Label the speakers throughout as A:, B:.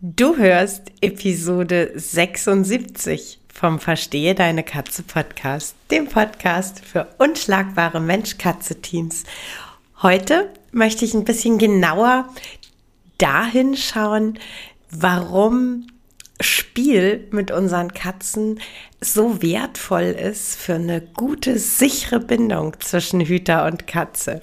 A: Du hörst Episode 76 vom Verstehe deine Katze Podcast, dem Podcast für unschlagbare Mensch-Katze-Teams. Heute möchte ich ein bisschen genauer dahin schauen, warum Spiel mit unseren Katzen so wertvoll ist für eine gute, sichere Bindung zwischen Hüter und Katze.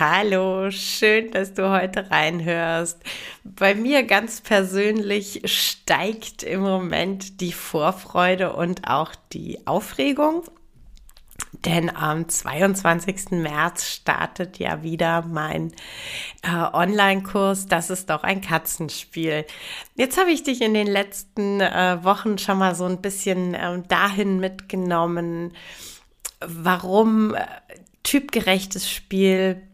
A: Hallo, schön, dass du heute reinhörst. Bei mir ganz persönlich steigt im Moment die Vorfreude und auch die Aufregung. Denn am 22. März startet ja wieder mein äh, Online-Kurs. Das ist doch ein Katzenspiel. Jetzt habe ich dich in den letzten äh, Wochen schon mal so ein bisschen äh, dahin mitgenommen, warum äh, typgerechtes Spiel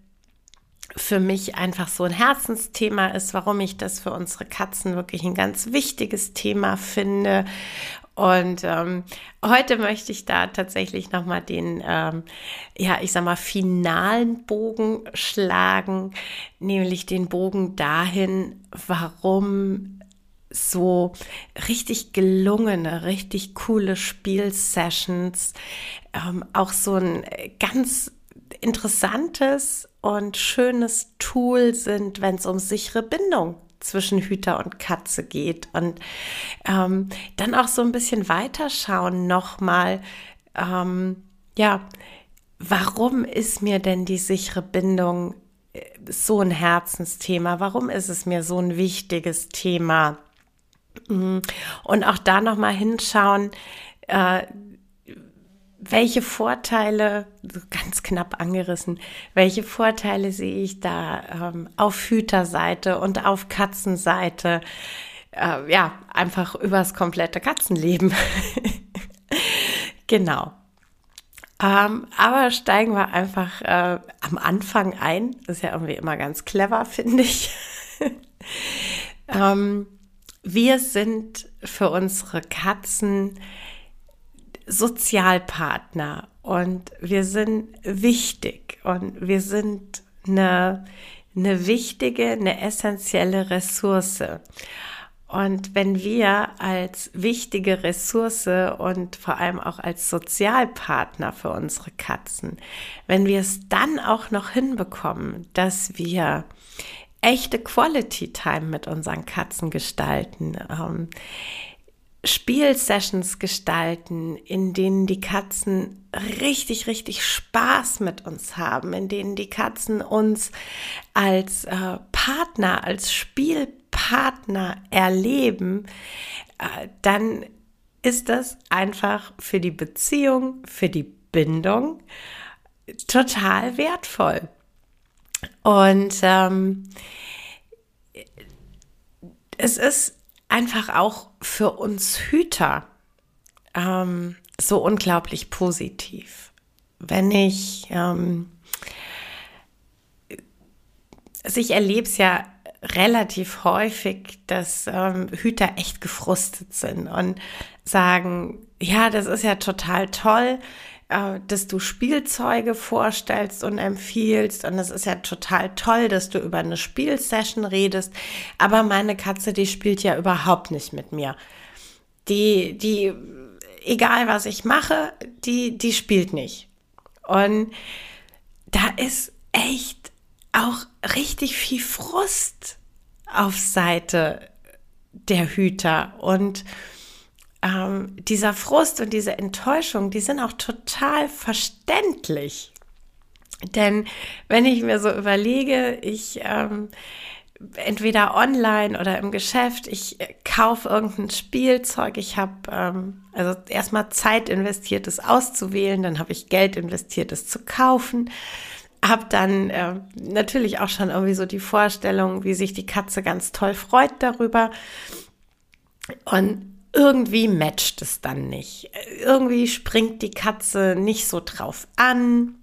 A: für mich einfach so ein Herzensthema ist, warum ich das für unsere Katzen wirklich ein ganz wichtiges Thema finde. Und ähm, heute möchte ich da tatsächlich nochmal den, ähm, ja, ich sag mal, finalen Bogen schlagen, nämlich den Bogen dahin, warum so richtig gelungene, richtig coole Spielsessions ähm, auch so ein ganz interessantes und schönes Tool sind, wenn es um sichere Bindung zwischen Hüter und Katze geht. Und ähm, dann auch so ein bisschen weiterschauen nochmal, ähm, ja, warum ist mir denn die sichere Bindung äh, so ein Herzensthema? Warum ist es mir so ein wichtiges Thema? Mhm. Und auch da nochmal hinschauen, äh, welche Vorteile, ganz knapp angerissen, welche Vorteile sehe ich da ähm, auf Hüterseite und auf Katzenseite? Äh, ja, einfach übers komplette Katzenleben. genau. Ähm, aber steigen wir einfach äh, am Anfang ein. Das ist ja irgendwie immer ganz clever, finde ich. ähm, wir sind für unsere Katzen Sozialpartner und wir sind wichtig und wir sind eine, eine wichtige, eine essentielle Ressource. Und wenn wir als wichtige Ressource und vor allem auch als Sozialpartner für unsere Katzen, wenn wir es dann auch noch hinbekommen, dass wir echte Quality Time mit unseren Katzen gestalten, ähm, Spielsessions gestalten, in denen die Katzen richtig, richtig Spaß mit uns haben, in denen die Katzen uns als äh, Partner, als Spielpartner erleben, äh, dann ist das einfach für die Beziehung, für die Bindung total wertvoll. Und ähm, es ist einfach auch für uns Hüter ähm, so unglaublich positiv. Wenn ich, ähm, also ich erlebe es ja relativ häufig, dass ähm, Hüter echt gefrustet sind und sagen, ja, das ist ja total toll, äh, dass du Spielzeuge vorstellst und empfiehlst. Und es ist ja total toll, dass du über eine Spielsession redest. Aber meine Katze, die spielt ja überhaupt nicht mit mir. Die, die, egal was ich mache, die, die spielt nicht. Und da ist echt auch richtig viel Frust auf Seite der Hüter und ähm, dieser Frust und diese Enttäuschung, die sind auch total verständlich. Denn wenn ich mir so überlege, ich ähm, entweder online oder im Geschäft, ich äh, kaufe irgendein Spielzeug, ich habe ähm, also erstmal Zeit investiert, es auszuwählen, dann habe ich Geld investiert, es zu kaufen, habe dann äh, natürlich auch schon irgendwie so die Vorstellung, wie sich die Katze ganz toll freut darüber und irgendwie matcht es dann nicht. Irgendwie springt die Katze nicht so drauf an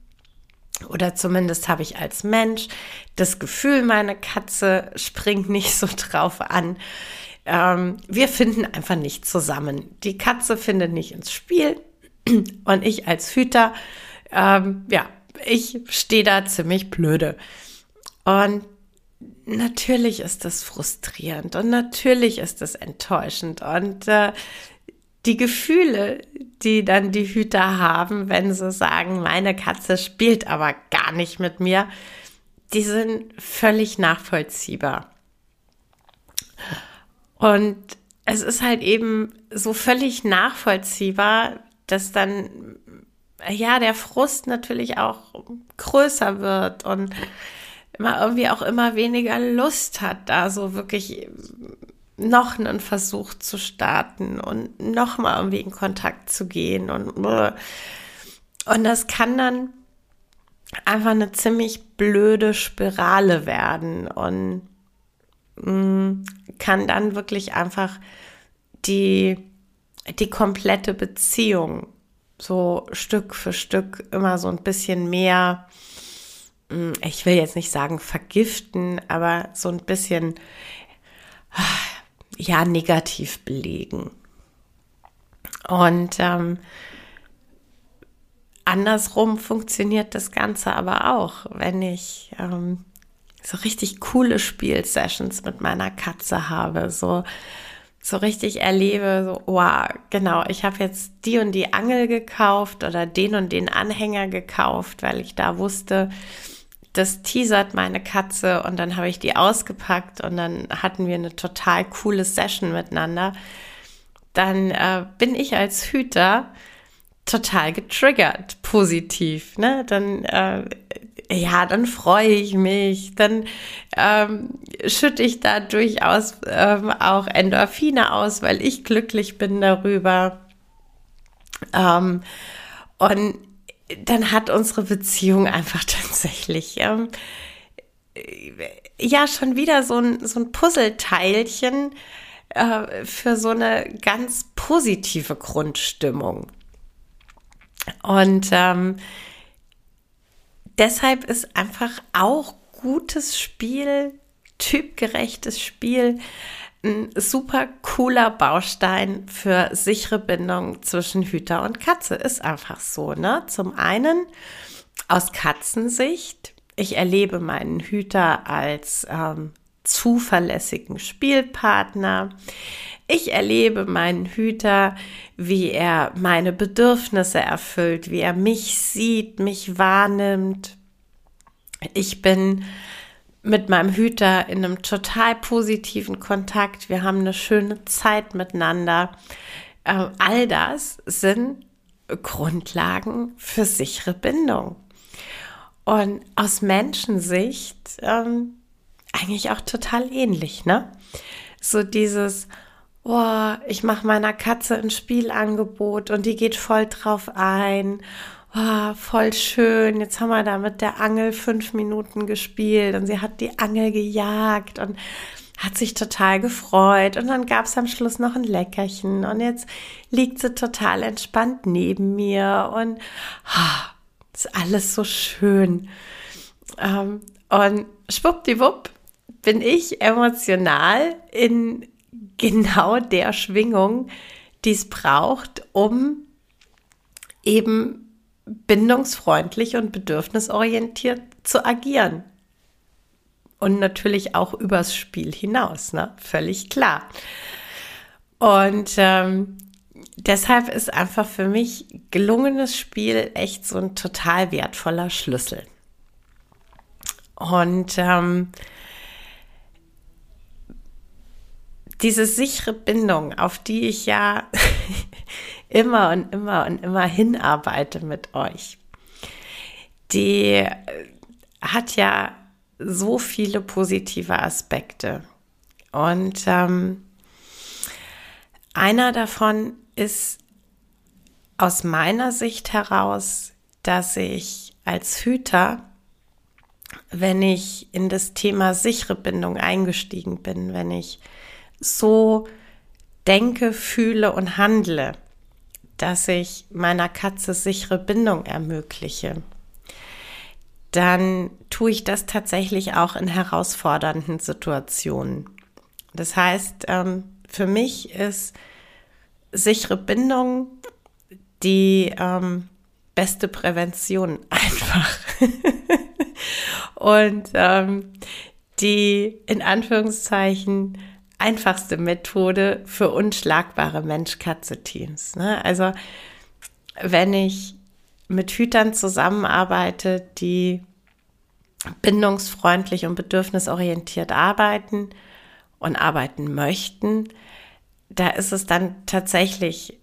A: oder zumindest habe ich als Mensch das Gefühl, meine Katze springt nicht so drauf an. Ähm, wir finden einfach nicht zusammen. Die Katze findet nicht ins Spiel und ich als Hüter, ähm, ja, ich stehe da ziemlich blöde. Und natürlich ist das frustrierend und natürlich ist das enttäuschend. Und äh, die Gefühle, die dann die Hüter haben, wenn sie sagen, meine Katze spielt aber gar nicht mit mir, die sind völlig nachvollziehbar. Und es ist halt eben so völlig nachvollziehbar, dass dann ja der Frust natürlich auch größer wird und man irgendwie auch immer weniger Lust hat, da so wirklich noch einen Versuch zu starten und noch mal irgendwie in Kontakt zu gehen und und das kann dann einfach eine ziemlich blöde Spirale werden und mm, kann dann wirklich einfach die die komplette Beziehung so Stück für Stück immer so ein bisschen mehr ich will jetzt nicht sagen vergiften, aber so ein bisschen ja negativ belegen. Und ähm, andersrum funktioniert das Ganze aber auch, wenn ich ähm, so richtig coole Spielsessions mit meiner Katze habe, so so richtig erlebe, so, wow, genau, ich habe jetzt die und die Angel gekauft oder den und den Anhänger gekauft, weil ich da wusste, das teasert meine Katze und dann habe ich die ausgepackt und dann hatten wir eine total coole Session miteinander. Dann äh, bin ich als Hüter total getriggert, positiv. Ne? Dann, äh, ja, dann freue ich mich, dann ähm, schütte ich da durchaus ähm, auch Endorphine aus, weil ich glücklich bin darüber. Ähm, und dann hat unsere Beziehung einfach tatsächlich ähm, ja schon wieder so ein, so ein Puzzleteilchen äh, für so eine ganz positive Grundstimmung. Und ähm, deshalb ist einfach auch gutes Spiel, typgerechtes Spiel, ein super cooler Baustein für sichere Bindung zwischen Hüter und Katze. Ist einfach so, ne? Zum einen aus Katzensicht. Ich erlebe meinen Hüter als ähm, zuverlässigen Spielpartner. Ich erlebe meinen Hüter, wie er meine Bedürfnisse erfüllt, wie er mich sieht, mich wahrnimmt. Ich bin mit meinem Hüter in einem total positiven Kontakt. Wir haben eine schöne Zeit miteinander. Äh, all das sind Grundlagen für sichere Bindung. Und aus Menschensicht ähm, eigentlich auch total ähnlich, ne? So dieses, oh, ich mache meiner Katze ein Spielangebot und die geht voll drauf ein oh, voll schön, jetzt haben wir da mit der Angel fünf Minuten gespielt und sie hat die Angel gejagt und hat sich total gefreut und dann gab es am Schluss noch ein Leckerchen und jetzt liegt sie total entspannt neben mir und oh, ist alles so schön. Ähm, und schwuppdiwupp bin ich emotional in genau der Schwingung, die es braucht, um eben bindungsfreundlich und bedürfnisorientiert zu agieren. Und natürlich auch übers Spiel hinaus, ne? Völlig klar. Und ähm, deshalb ist einfach für mich gelungenes Spiel echt so ein total wertvoller Schlüssel. Und ähm, diese sichere Bindung, auf die ich ja immer und immer und immer hinarbeite mit euch, die hat ja so viele positive Aspekte. Und ähm, einer davon ist aus meiner Sicht heraus, dass ich als Hüter, wenn ich in das Thema sichere Bindung eingestiegen bin, wenn ich so denke, fühle und handle, dass ich meiner Katze sichere Bindung ermögliche, dann tue ich das tatsächlich auch in herausfordernden Situationen. Das heißt, ähm, für mich ist sichere Bindung die ähm, beste Prävention einfach. Und ähm, die in Anführungszeichen einfachste Methode für unschlagbare Mensch-Katze-Teams. Ne? Also wenn ich mit Hütern zusammenarbeite, die bindungsfreundlich und bedürfnisorientiert arbeiten und arbeiten möchten, da ist es dann tatsächlich,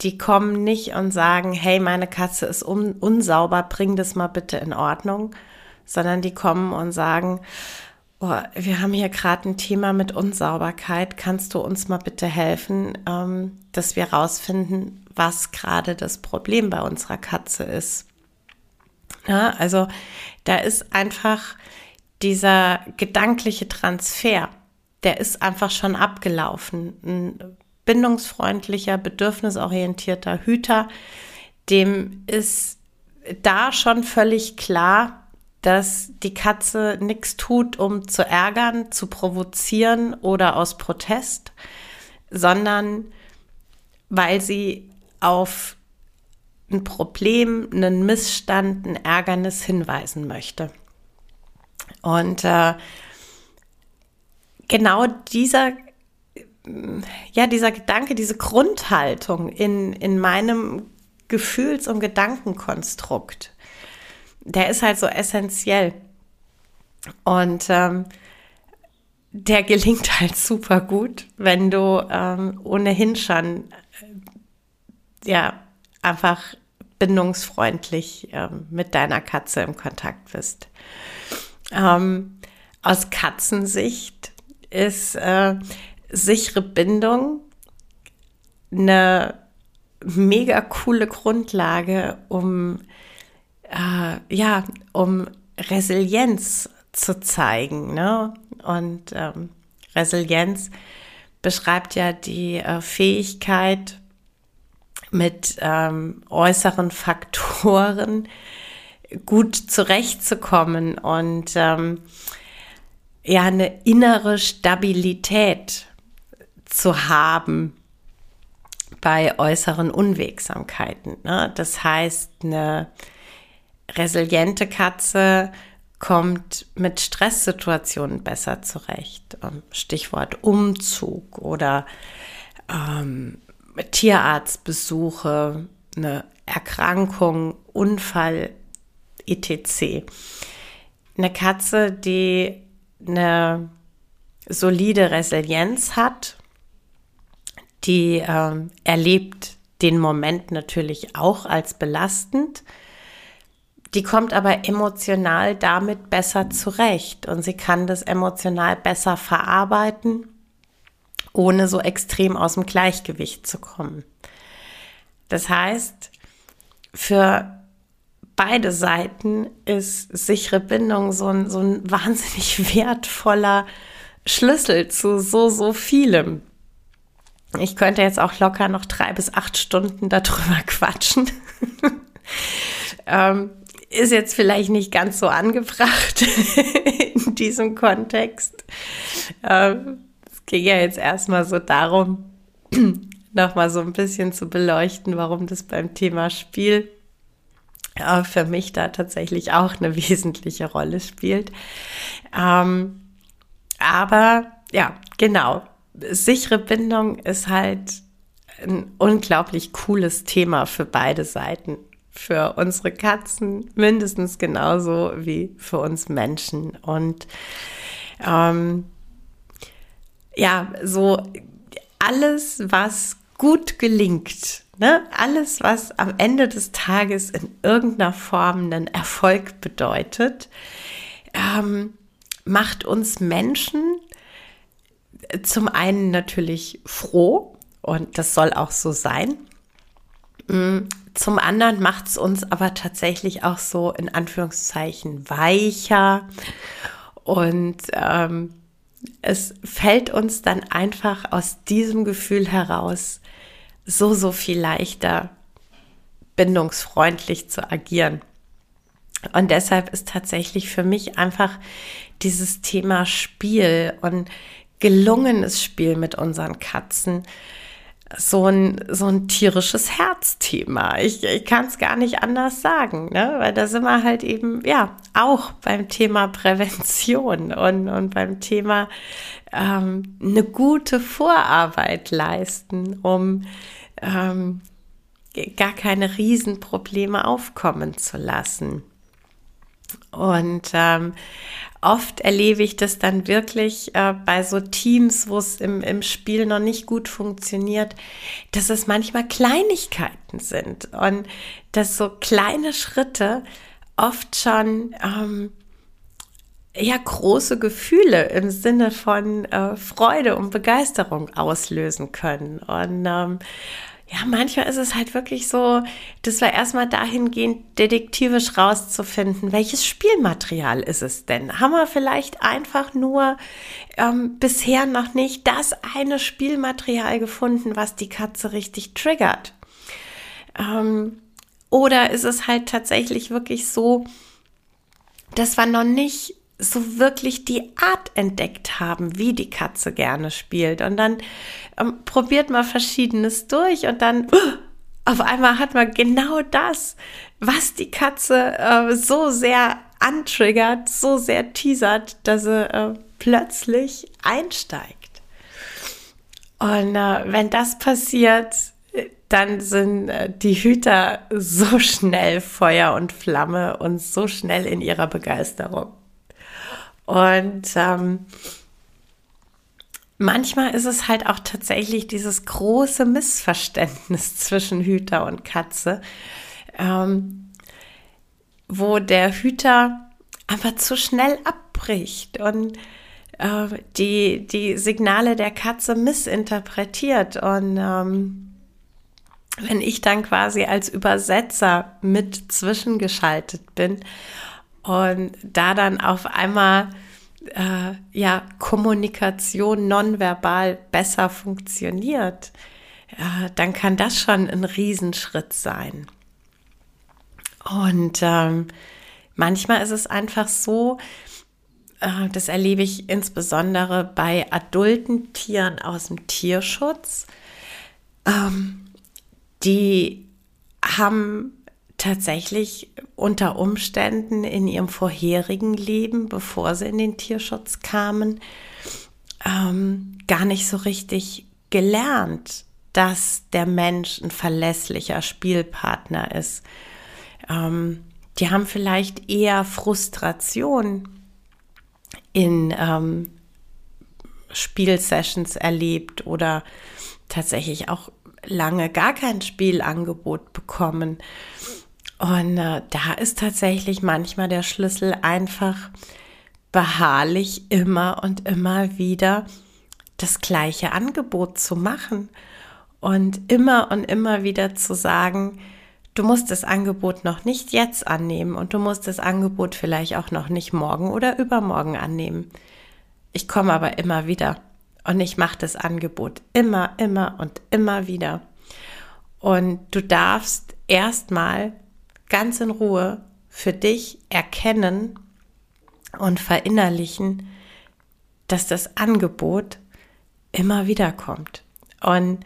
A: die kommen nicht und sagen, hey, meine Katze ist un unsauber, bring das mal bitte in Ordnung, sondern die kommen und sagen, oh, wir haben hier gerade ein Thema mit Unsauberkeit, kannst du uns mal bitte helfen, ähm, dass wir rausfinden, was gerade das Problem bei unserer Katze ist. Ja, also da ist einfach dieser gedankliche Transfer der ist einfach schon abgelaufen. Ein bindungsfreundlicher, bedürfnisorientierter Hüter, dem ist da schon völlig klar, dass die Katze nichts tut, um zu ärgern, zu provozieren oder aus Protest, sondern weil sie auf ein Problem, einen Missstand, ein Ärgernis hinweisen möchte. Und äh, genau dieser, ja, dieser Gedanke, diese Grundhaltung in, in meinem Gefühls- und Gedankenkonstrukt, der ist halt so essentiell. Und ähm, der gelingt halt super gut, wenn du ähm, ohnehin schon, äh, ja, einfach bindungsfreundlich ähm, mit deiner Katze im Kontakt bist. Ähm, aus Katzensicht ist äh, sichere Bindung eine mega coole Grundlage, um äh, ja, um Resilienz zu zeigen. Ne? Und ähm, Resilienz beschreibt ja die äh, Fähigkeit, mit ähm, äußeren Faktoren gut zurechtzukommen und ähm, ja eine innere Stabilität zu haben bei äußeren Unwegsamkeiten. Ne? Das heißt, eine resiliente Katze kommt mit Stresssituationen besser zurecht. Ähm, Stichwort Umzug oder ähm, Tierarztbesuche, eine Erkrankung, Unfall, etc. Eine Katze, die eine solide Resilienz hat, die äh, erlebt den Moment natürlich auch als belastend. Die kommt aber emotional damit besser zurecht und sie kann das emotional besser verarbeiten, ohne so extrem aus dem Gleichgewicht zu kommen. Das heißt, für beide Seiten ist sichere Bindung so ein, so ein wahnsinnig wertvoller Schlüssel zu so, so vielem. Ich könnte jetzt auch locker noch drei bis acht Stunden darüber quatschen. ähm, ist jetzt vielleicht nicht ganz so angebracht in diesem Kontext. Ähm, es ging ja jetzt erstmal so darum, nochmal so ein bisschen zu beleuchten, warum das beim Thema Spiel äh, für mich da tatsächlich auch eine wesentliche Rolle spielt. Ähm, aber ja, genau. Sichere Bindung ist halt ein unglaublich cooles Thema für beide Seiten. Für unsere Katzen mindestens genauso wie für uns Menschen. Und ähm, ja, so alles, was gut gelingt, ne? alles, was am Ende des Tages in irgendeiner Form einen Erfolg bedeutet, ähm, macht uns Menschen zum einen natürlich froh und das soll auch so sein. Mm, zum anderen macht es uns aber tatsächlich auch so in Anführungszeichen weicher und ähm, es fällt uns dann einfach aus diesem Gefühl heraus so, so viel leichter bindungsfreundlich zu agieren. Und deshalb ist tatsächlich für mich einfach dieses Thema Spiel und gelungenes Spiel mit unseren Katzen so ein, so ein tierisches Herzthema. Ich, ich kann es gar nicht anders sagen, ne? weil da sind wir halt eben, ja, auch beim Thema Prävention und, und beim Thema ähm, eine gute Vorarbeit leisten, um ähm, gar keine Riesenprobleme aufkommen zu lassen. Und ähm, oft erlebe ich das dann wirklich äh, bei so Teams, wo es im, im Spiel noch nicht gut funktioniert, dass es manchmal Kleinigkeiten sind und dass so kleine Schritte oft schon ähm, ja große Gefühle im Sinne von äh, Freude und Begeisterung auslösen können. Und ähm, ja, manchmal ist es halt wirklich so, dass wir erstmal dahingehend detektivisch rauszufinden, welches Spielmaterial ist es denn? Haben wir vielleicht einfach nur ähm, bisher noch nicht das eine Spielmaterial gefunden, was die Katze richtig triggert? Ähm, oder ist es halt tatsächlich wirklich so, dass wir noch nicht so wirklich die Art entdeckt haben, wie die Katze gerne spielt. Und dann ähm, probiert man verschiedenes durch und dann uh, auf einmal hat man genau das, was die Katze äh, so sehr antriggert, so sehr teasert, dass sie äh, plötzlich einsteigt. Und äh, wenn das passiert, dann sind äh, die Hüter so schnell Feuer und Flamme und so schnell in ihrer Begeisterung. Und ähm, manchmal ist es halt auch tatsächlich dieses große Missverständnis zwischen Hüter und Katze, ähm, wo der Hüter einfach zu schnell abbricht und äh, die, die Signale der Katze missinterpretiert. Und ähm, wenn ich dann quasi als Übersetzer mit zwischengeschaltet bin und da dann auf einmal äh, ja Kommunikation nonverbal besser funktioniert, äh, dann kann das schon ein Riesenschritt sein. Und ähm, manchmal ist es einfach so, äh, das erlebe ich insbesondere bei adulten Tieren aus dem Tierschutz, ähm, die haben tatsächlich unter Umständen in ihrem vorherigen Leben, bevor sie in den Tierschutz kamen, ähm, gar nicht so richtig gelernt, dass der Mensch ein verlässlicher Spielpartner ist. Ähm, die haben vielleicht eher Frustration in ähm, Spielsessions erlebt oder tatsächlich auch lange gar kein Spielangebot bekommen. Und äh, da ist tatsächlich manchmal der Schlüssel einfach beharrlich immer und immer wieder das gleiche Angebot zu machen und immer und immer wieder zu sagen, du musst das Angebot noch nicht jetzt annehmen und du musst das Angebot vielleicht auch noch nicht morgen oder übermorgen annehmen. Ich komme aber immer wieder und ich mache das Angebot immer, immer und immer wieder. Und du darfst erstmal ganz in Ruhe für dich erkennen und verinnerlichen, dass das Angebot immer wieder kommt und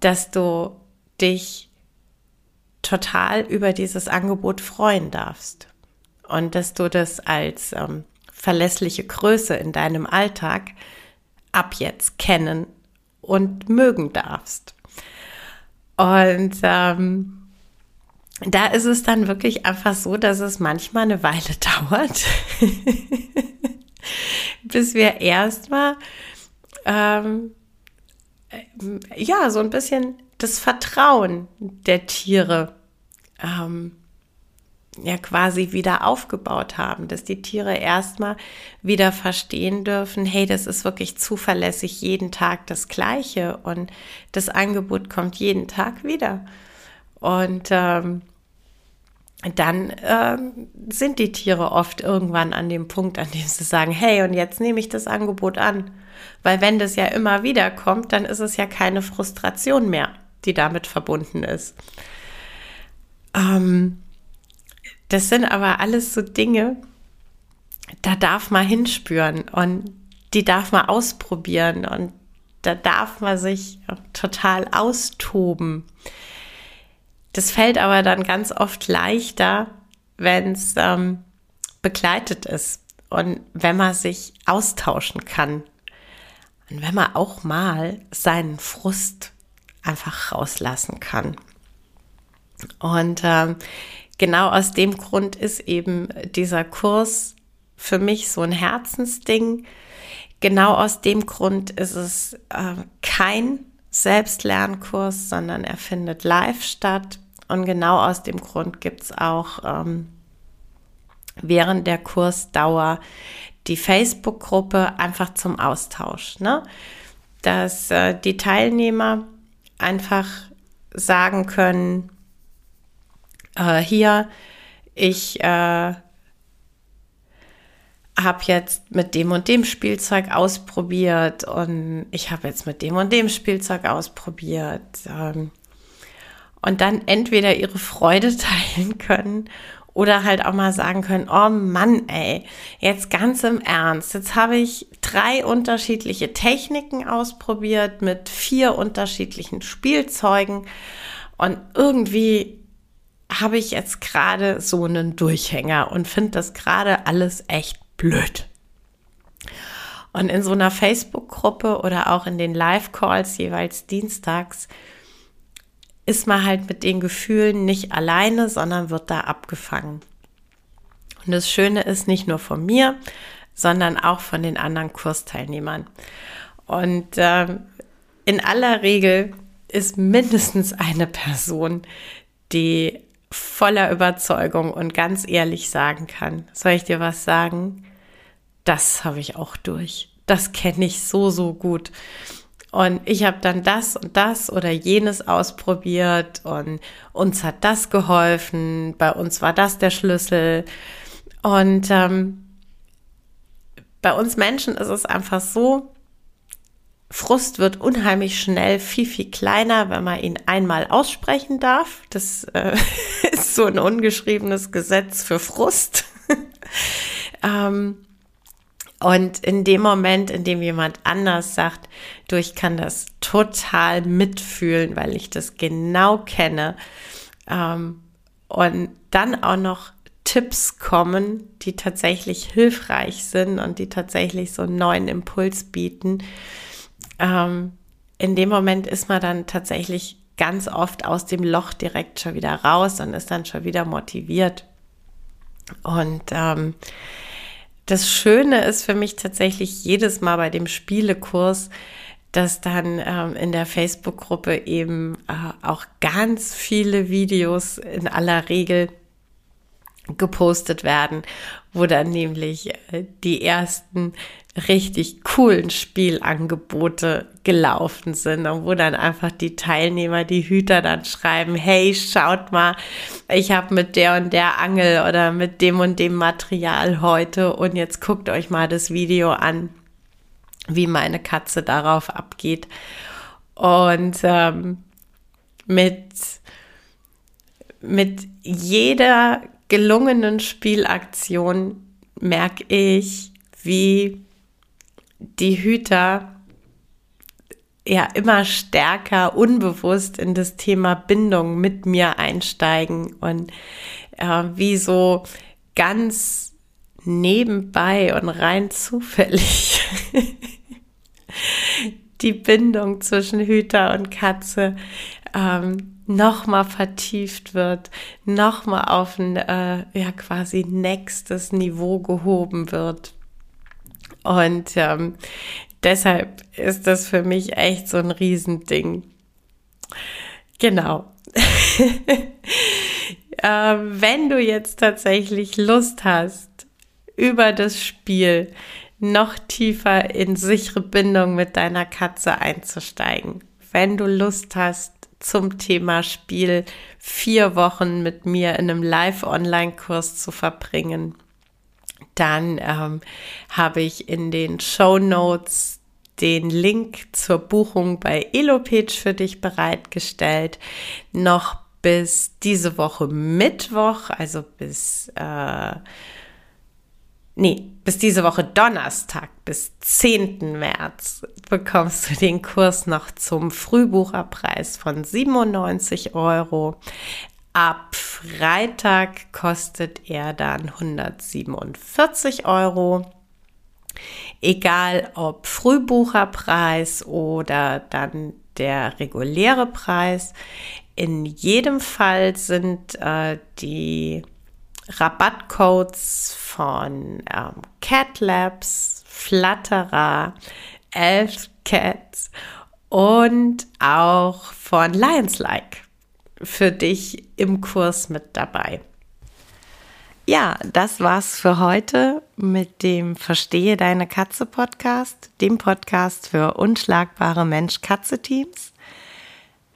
A: dass du dich total über dieses Angebot freuen darfst und dass du das als ähm, verlässliche Größe in deinem Alltag ab jetzt kennen und mögen darfst. Und ähm, da ist es dann wirklich einfach so, dass es manchmal eine Weile dauert, bis wir erstmal ähm, äh, ja, so ein bisschen das Vertrauen der Tiere ähm, ja quasi wieder aufgebaut haben, dass die Tiere erstmal wieder verstehen dürfen, hey, das ist wirklich zuverlässig jeden Tag das gleiche und das Angebot kommt jeden Tag wieder. Und ähm, dann äh, sind die Tiere oft irgendwann an dem Punkt, an dem sie sagen, hey, und jetzt nehme ich das Angebot an. Weil wenn das ja immer wieder kommt, dann ist es ja keine Frustration mehr, die damit verbunden ist. Ähm, das sind aber alles so Dinge, da darf man hinspüren und die darf man ausprobieren und da darf man sich total austoben. Das fällt aber dann ganz oft leichter, wenn es ähm, begleitet ist und wenn man sich austauschen kann. Und wenn man auch mal seinen Frust einfach rauslassen kann. Und ähm, genau aus dem Grund ist eben dieser Kurs für mich so ein Herzensding. Genau aus dem Grund ist es äh, kein Selbstlernkurs, sondern er findet live statt. Und genau aus dem Grund gibt es auch ähm, während der Kursdauer die Facebook-Gruppe einfach zum Austausch. Ne? Dass äh, die Teilnehmer einfach sagen können, äh, hier, ich äh, habe jetzt mit dem und dem Spielzeug ausprobiert und ich habe jetzt mit dem und dem Spielzeug ausprobiert. Ähm, und dann entweder ihre Freude teilen können oder halt auch mal sagen können, oh Mann, ey, jetzt ganz im Ernst, jetzt habe ich drei unterschiedliche Techniken ausprobiert mit vier unterschiedlichen Spielzeugen und irgendwie habe ich jetzt gerade so einen Durchhänger und finde das gerade alles echt blöd. Und in so einer Facebook-Gruppe oder auch in den Live-Calls jeweils dienstags ist man halt mit den Gefühlen nicht alleine, sondern wird da abgefangen. Und das Schöne ist nicht nur von mir, sondern auch von den anderen Kursteilnehmern. Und äh, in aller Regel ist mindestens eine Person, die voller Überzeugung und ganz ehrlich sagen kann, soll ich dir was sagen? Das habe ich auch durch. Das kenne ich so, so gut. Und ich habe dann das und das oder jenes ausprobiert und uns hat das geholfen, bei uns war das der Schlüssel. Und ähm, bei uns Menschen ist es einfach so, Frust wird unheimlich schnell viel, viel kleiner, wenn man ihn einmal aussprechen darf. Das äh, ist so ein ungeschriebenes Gesetz für Frust. ähm, und in dem Moment, in dem jemand anders sagt, du, ich kann das total mitfühlen, weil ich das genau kenne, ähm, und dann auch noch Tipps kommen, die tatsächlich hilfreich sind und die tatsächlich so einen neuen Impuls bieten, ähm, in dem Moment ist man dann tatsächlich ganz oft aus dem Loch direkt schon wieder raus und ist dann schon wieder motiviert. Und ähm, das Schöne ist für mich tatsächlich jedes Mal bei dem Spielekurs, dass dann ähm, in der Facebook-Gruppe eben äh, auch ganz viele Videos in aller Regel gepostet werden, wo dann nämlich äh, die ersten richtig coolen Spielangebote gelaufen sind und wo dann einfach die Teilnehmer, die Hüter dann schreiben, hey, schaut mal, ich habe mit der und der Angel oder mit dem und dem Material heute und jetzt guckt euch mal das Video an, wie meine Katze darauf abgeht. Und ähm, mit, mit jeder gelungenen Spielaktion merke ich, wie die Hüter ja immer stärker unbewusst in das Thema Bindung mit mir einsteigen und äh, wie so ganz nebenbei und rein zufällig die Bindung zwischen Hüter und Katze ähm, nochmal vertieft wird, nochmal auf ein äh, ja quasi nächstes Niveau gehoben wird. Und ähm, deshalb ist das für mich echt so ein Riesending. Genau. äh, wenn du jetzt tatsächlich Lust hast, über das Spiel noch tiefer in sichere Bindung mit deiner Katze einzusteigen, wenn du Lust hast, zum Thema Spiel vier Wochen mit mir in einem Live-Online-Kurs zu verbringen, dann ähm, habe ich in den Show Notes den Link zur Buchung bei Elopage für dich bereitgestellt. Noch bis diese Woche Mittwoch, also bis äh, nee, bis diese Woche Donnerstag, bis 10. März, bekommst du den Kurs noch zum Frühbucherpreis von 97 Euro. Ab Freitag kostet er dann 147 Euro. Egal ob Frühbucherpreis oder dann der reguläre Preis. In jedem Fall sind äh, die Rabattcodes von ähm, Cat Labs, Flutterer, Elf Cats und auch von Lions Like für dich im Kurs mit dabei. Ja, das war's für heute mit dem Verstehe deine Katze Podcast, dem Podcast für unschlagbare Mensch-Katze-Teams.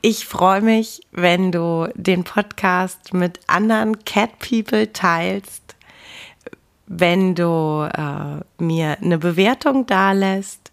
A: Ich freue mich, wenn du den Podcast mit anderen Cat People teilst, wenn du äh, mir eine Bewertung dalässt